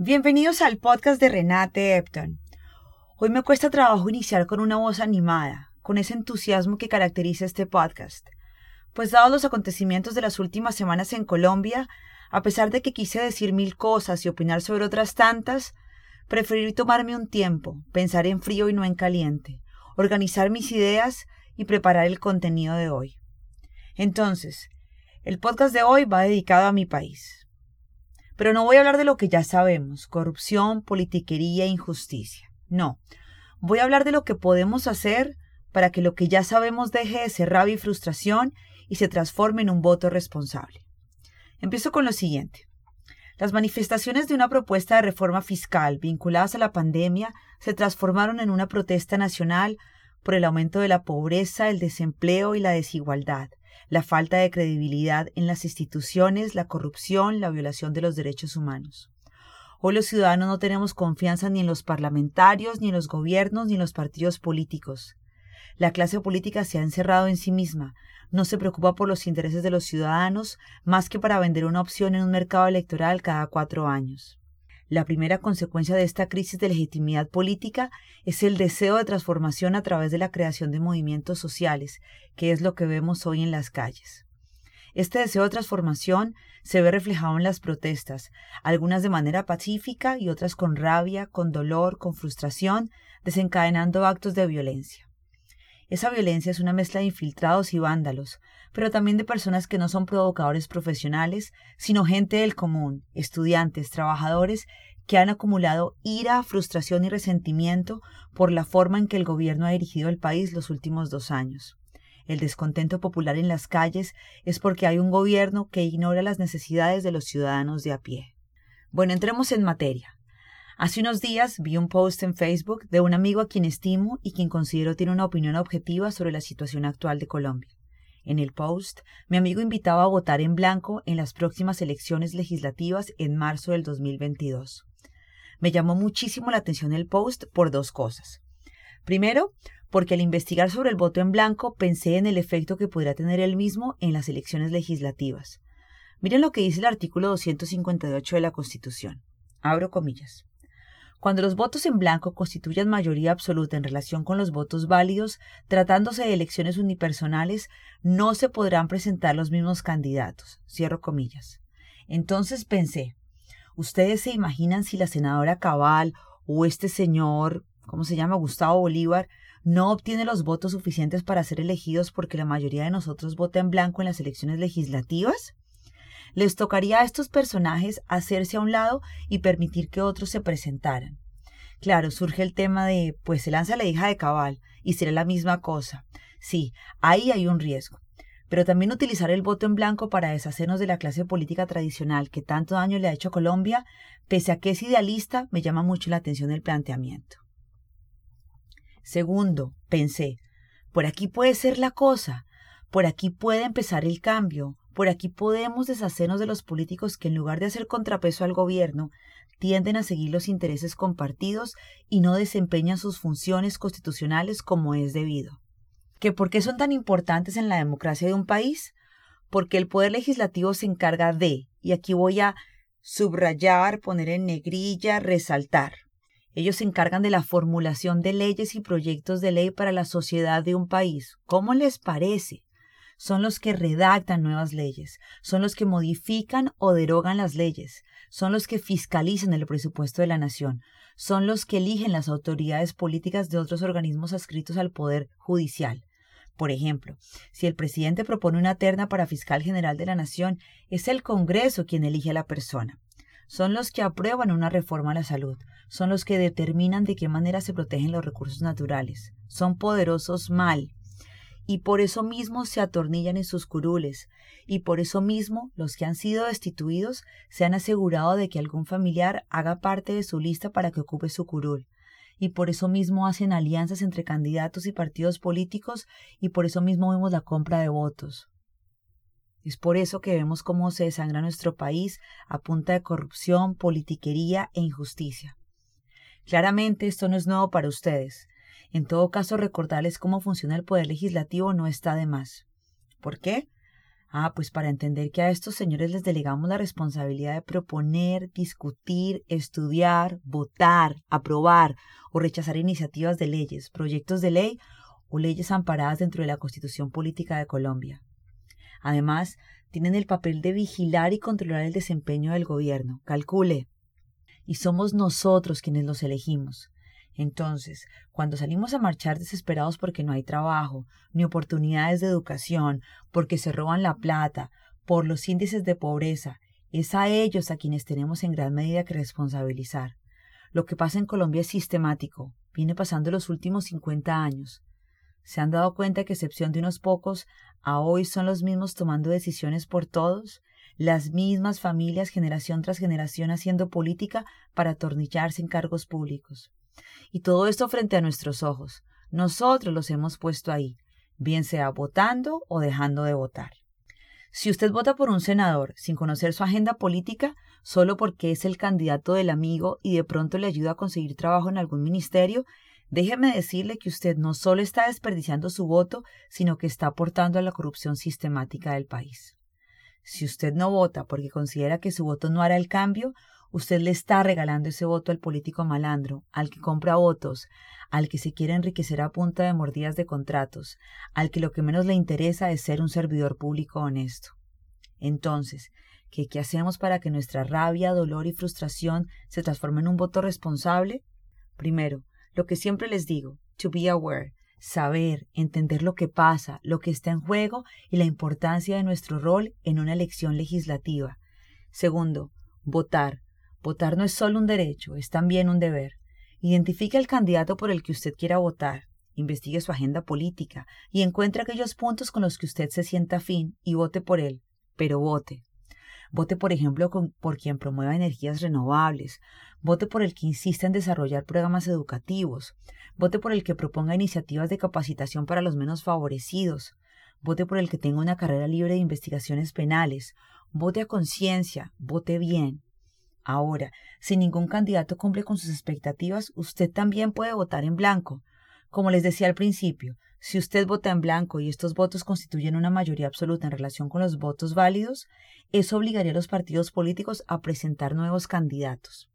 Bienvenidos al podcast de Renate Epton. Hoy me cuesta trabajo iniciar con una voz animada, con ese entusiasmo que caracteriza este podcast. Pues dados los acontecimientos de las últimas semanas en Colombia, a pesar de que quise decir mil cosas y opinar sobre otras tantas, preferí tomarme un tiempo, pensar en frío y no en caliente, organizar mis ideas y preparar el contenido de hoy. Entonces, el podcast de hoy va dedicado a mi país. Pero no voy a hablar de lo que ya sabemos, corrupción, politiquería e injusticia. No, voy a hablar de lo que podemos hacer para que lo que ya sabemos deje de ser rabia y frustración y se transforme en un voto responsable. Empiezo con lo siguiente. Las manifestaciones de una propuesta de reforma fiscal vinculadas a la pandemia se transformaron en una protesta nacional por el aumento de la pobreza, el desempleo y la desigualdad, la falta de credibilidad en las instituciones, la corrupción, la violación de los derechos humanos. Hoy los ciudadanos no tenemos confianza ni en los parlamentarios, ni en los gobiernos, ni en los partidos políticos. La clase política se ha encerrado en sí misma, no se preocupa por los intereses de los ciudadanos más que para vender una opción en un mercado electoral cada cuatro años. La primera consecuencia de esta crisis de legitimidad política es el deseo de transformación a través de la creación de movimientos sociales, que es lo que vemos hoy en las calles. Este deseo de transformación se ve reflejado en las protestas, algunas de manera pacífica y otras con rabia, con dolor, con frustración, desencadenando actos de violencia. Esa violencia es una mezcla de infiltrados y vándalos, pero también de personas que no son provocadores profesionales, sino gente del común, estudiantes, trabajadores, que han acumulado ira, frustración y resentimiento por la forma en que el gobierno ha dirigido el país los últimos dos años. El descontento popular en las calles es porque hay un gobierno que ignora las necesidades de los ciudadanos de a pie. Bueno, entremos en materia. Hace unos días vi un post en Facebook de un amigo a quien estimo y quien considero tiene una opinión objetiva sobre la situación actual de Colombia. En el post, mi amigo invitaba a votar en blanco en las próximas elecciones legislativas en marzo del 2022. Me llamó muchísimo la atención el post por dos cosas. Primero, porque al investigar sobre el voto en blanco pensé en el efecto que podría tener él mismo en las elecciones legislativas. Miren lo que dice el artículo 258 de la Constitución. Abro comillas. Cuando los votos en blanco constituyan mayoría absoluta en relación con los votos válidos, tratándose de elecciones unipersonales, no se podrán presentar los mismos candidatos. Cierro comillas. Entonces pensé, ¿ustedes se imaginan si la senadora Cabal o este señor, ¿cómo se llama? Gustavo Bolívar, no obtiene los votos suficientes para ser elegidos porque la mayoría de nosotros vota en blanco en las elecciones legislativas? Les tocaría a estos personajes hacerse a un lado y permitir que otros se presentaran. Claro, surge el tema de, pues se lanza la hija de Cabal y será la misma cosa. Sí, ahí hay un riesgo. Pero también utilizar el voto en blanco para deshacernos de la clase política tradicional que tanto daño le ha hecho a Colombia, pese a que es idealista, me llama mucho la atención el planteamiento. Segundo, pensé, por aquí puede ser la cosa, por aquí puede empezar el cambio, por aquí podemos deshacernos de los políticos que en lugar de hacer contrapeso al gobierno, tienden a seguir los intereses compartidos y no desempeñan sus funciones constitucionales como es debido. ¿Que por qué son tan importantes en la democracia de un país? Porque el poder legislativo se encarga de, y aquí voy a subrayar, poner en negrilla, resaltar. Ellos se encargan de la formulación de leyes y proyectos de ley para la sociedad de un país. ¿Cómo les parece? Son los que redactan nuevas leyes, son los que modifican o derogan las leyes, son los que fiscalizan el presupuesto de la nación, son los que eligen las autoridades políticas de otros organismos adscritos al Poder Judicial. Por ejemplo, si el presidente propone una terna para fiscal general de la nación, es el Congreso quien elige a la persona. Son los que aprueban una reforma a la salud, son los que determinan de qué manera se protegen los recursos naturales. Son poderosos mal, y por eso mismo se atornillan en sus curules, y por eso mismo los que han sido destituidos se han asegurado de que algún familiar haga parte de su lista para que ocupe su curul, y por eso mismo hacen alianzas entre candidatos y partidos políticos, y por eso mismo vemos la compra de votos. Es por eso que vemos cómo se desangra nuestro país a punta de corrupción, politiquería e injusticia. Claramente esto no es nuevo para ustedes. En todo caso, recordarles cómo funciona el poder legislativo no está de más. ¿Por qué? Ah, pues para entender que a estos señores les delegamos la responsabilidad de proponer, discutir, estudiar, votar, aprobar o rechazar iniciativas de leyes, proyectos de ley o leyes amparadas dentro de la Constitución Política de Colombia. Además, tienen el papel de vigilar y controlar el desempeño del gobierno. Calcule. Y somos nosotros quienes los elegimos. Entonces, cuando salimos a marchar desesperados porque no hay trabajo, ni oportunidades de educación, porque se roban la plata, por los índices de pobreza, es a ellos a quienes tenemos en gran medida que responsabilizar. Lo que pasa en Colombia es sistemático, viene pasando los últimos 50 años. ¿Se han dado cuenta que, a excepción de unos pocos, a hoy son los mismos tomando decisiones por todos? Las mismas familias generación tras generación haciendo política para atornillarse en cargos públicos. Y todo esto frente a nuestros ojos. Nosotros los hemos puesto ahí, bien sea votando o dejando de votar. Si usted vota por un senador sin conocer su agenda política, solo porque es el candidato del amigo y de pronto le ayuda a conseguir trabajo en algún ministerio, déjeme decirle que usted no solo está desperdiciando su voto, sino que está aportando a la corrupción sistemática del país. Si usted no vota porque considera que su voto no hará el cambio, usted le está regalando ese voto al político malandro, al que compra votos, al que se quiere enriquecer a punta de mordidas de contratos, al que lo que menos le interesa es ser un servidor público honesto. Entonces, ¿qué, hacemos para que nuestra rabia, dolor y frustración se transformen en un voto responsable? Primero, lo que siempre les digo, to be aware, saber, entender lo que pasa, lo que está en juego y la importancia de nuestro rol en una elección legislativa. Segundo, votar, Votar no es solo un derecho, es también un deber. Identifique el candidato por el que usted quiera votar, investigue su agenda política y encuentre aquellos puntos con los que usted se sienta afín y vote por él, pero vote. Vote, por ejemplo, por quien promueva energías renovables. Vote por el que insista en desarrollar programas educativos. Vote por el que proponga iniciativas de capacitación para los menos favorecidos. Vote por el que tenga una carrera libre de investigaciones penales. Vote a conciencia. Vote bien. Ahora, si ningún candidato cumple con sus expectativas, usted también puede votar en blanco. Como les decía al principio, si usted vota en blanco y estos votos constituyen una mayoría absoluta en relación con los votos válidos, eso obligaría a los partidos políticos a presentar nuevos candidatos.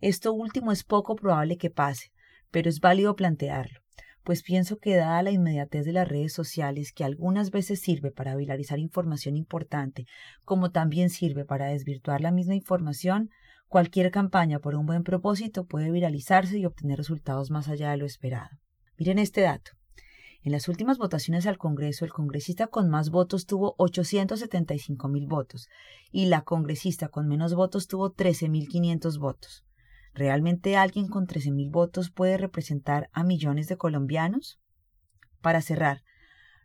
Esto último es poco probable que pase, pero es válido plantearlo, pues pienso que dada la inmediatez de las redes sociales, que algunas veces sirve para viralizar información importante, como también sirve para desvirtuar la misma información, cualquier campaña por un buen propósito puede viralizarse y obtener resultados más allá de lo esperado. Miren este dato. En las últimas votaciones al Congreso, el congresista con más votos tuvo 875 mil votos y la congresista con menos votos tuvo 13.500 votos. ¿Realmente alguien con 13.000 votos puede representar a millones de colombianos? Para cerrar,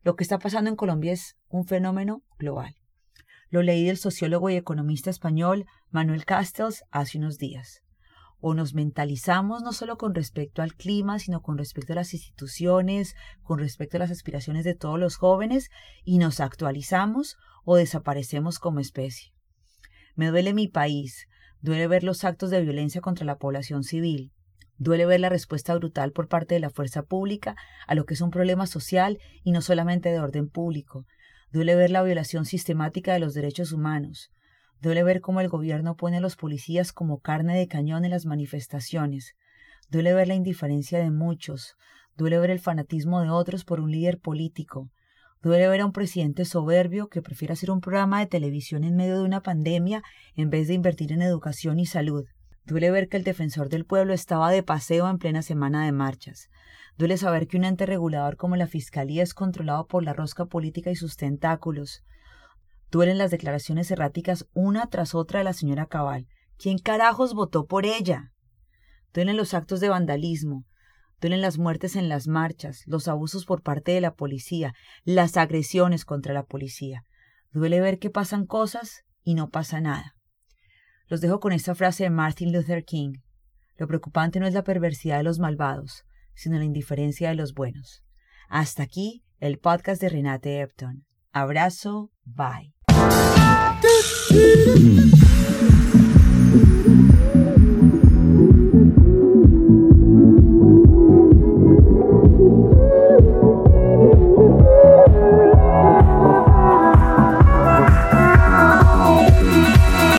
lo que está pasando en Colombia es un fenómeno global. Lo leí del sociólogo y economista español Manuel Castells hace unos días. O nos mentalizamos no solo con respecto al clima, sino con respecto a las instituciones, con respecto a las aspiraciones de todos los jóvenes, y nos actualizamos o desaparecemos como especie. Me duele mi país, Duele ver los actos de violencia contra la población civil. Duele ver la respuesta brutal por parte de la fuerza pública a lo que es un problema social y no solamente de orden público. Duele ver la violación sistemática de los derechos humanos. Duele ver cómo el gobierno pone a los policías como carne de cañón en las manifestaciones. Duele ver la indiferencia de muchos. Duele ver el fanatismo de otros por un líder político. Duele ver a un presidente soberbio que prefiere hacer un programa de televisión en medio de una pandemia en vez de invertir en educación y salud. Duele ver que el defensor del pueblo estaba de paseo en plena semana de marchas. Duele saber que un ente regulador como la Fiscalía es controlado por la rosca política y sus tentáculos. Duelen las declaraciones erráticas una tras otra de la señora Cabal. ¿Quién carajos votó por ella? Duelen los actos de vandalismo, Duelen las muertes en las marchas, los abusos por parte de la policía, las agresiones contra la policía. Duele ver que pasan cosas y no pasa nada. Los dejo con esta frase de Martin Luther King. Lo preocupante no es la perversidad de los malvados, sino la indiferencia de los buenos. Hasta aquí el podcast de Renate Epton. Abrazo, bye.